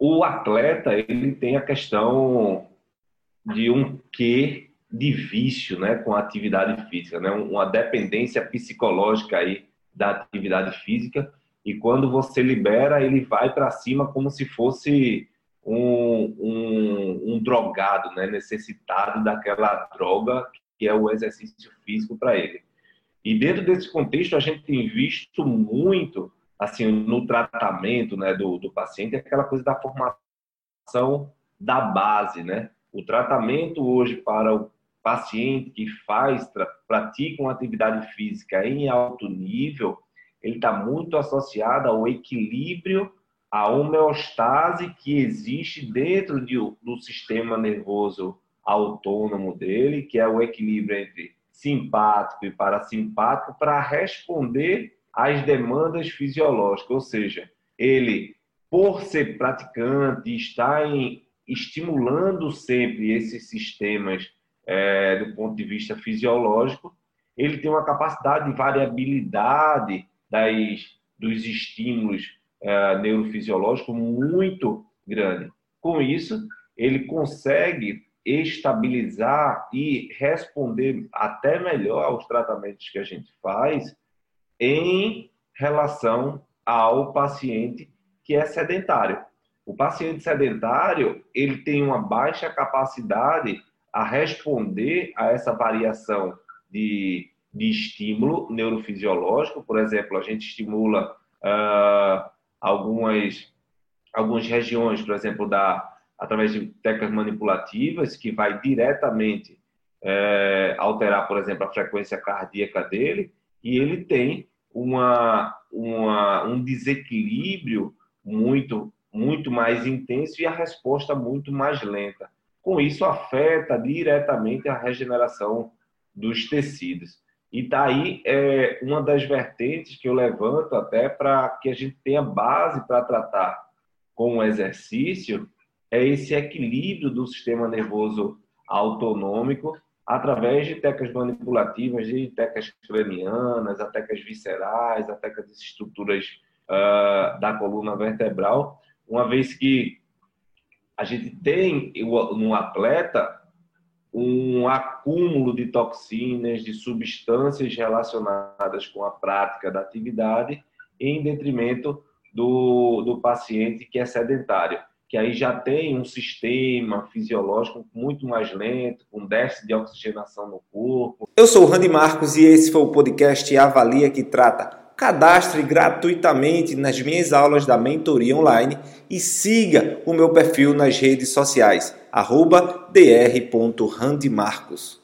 o atleta ele tem a questão de um quê de vício, né, com a atividade física, né, uma dependência psicológica aí da atividade física. E quando você libera ele vai para cima como se fosse um, um, um, drogado, né, necessitado daquela droga que é o exercício físico para ele. E dentro desse contexto a gente tem visto muito assim, no tratamento né, do, do paciente, é aquela coisa da formação da base, né? O tratamento hoje para o paciente que faz, pratica uma atividade física em alto nível, ele está muito associado ao equilíbrio, à homeostase que existe dentro de, do sistema nervoso autônomo dele, que é o equilíbrio entre simpático e parasimpático, para responder as demandas fisiológicas, ou seja, ele, por ser praticante, está em, estimulando sempre esses sistemas é, do ponto de vista fisiológico, ele tem uma capacidade de variabilidade das, dos estímulos é, neurofisiológicos muito grande. Com isso, ele consegue estabilizar e responder até melhor aos tratamentos que a gente faz em relação ao paciente que é sedentário. O paciente sedentário, ele tem uma baixa capacidade a responder a essa variação de, de estímulo neurofisiológico. Por exemplo, a gente estimula uh, algumas, algumas regiões, por exemplo, da, através de técnicas manipulativas, que vai diretamente é, alterar, por exemplo, a frequência cardíaca dele, e ele tem uma, uma, um desequilíbrio muito, muito mais intenso e a resposta muito mais lenta. Com isso, afeta diretamente a regeneração dos tecidos. E daí é uma das vertentes que eu levanto até para que a gente tenha base para tratar com o exercício é esse equilíbrio do sistema nervoso autonômico através de técnicas manipulativas, de técnicas cranianas, técnicas viscerais, a técnicas de estruturas uh, da coluna vertebral, uma vez que a gente tem no atleta um acúmulo de toxinas, de substâncias relacionadas com a prática da atividade, em detrimento do, do paciente que é sedentário que aí já tem um sistema fisiológico muito mais lento, com déficit de oxigenação no corpo. Eu sou o Randy Marcos e esse foi o podcast Avalia que trata. Cadastre gratuitamente nas minhas aulas da mentoria online e siga o meu perfil nas redes sociais, dr.randymarcos.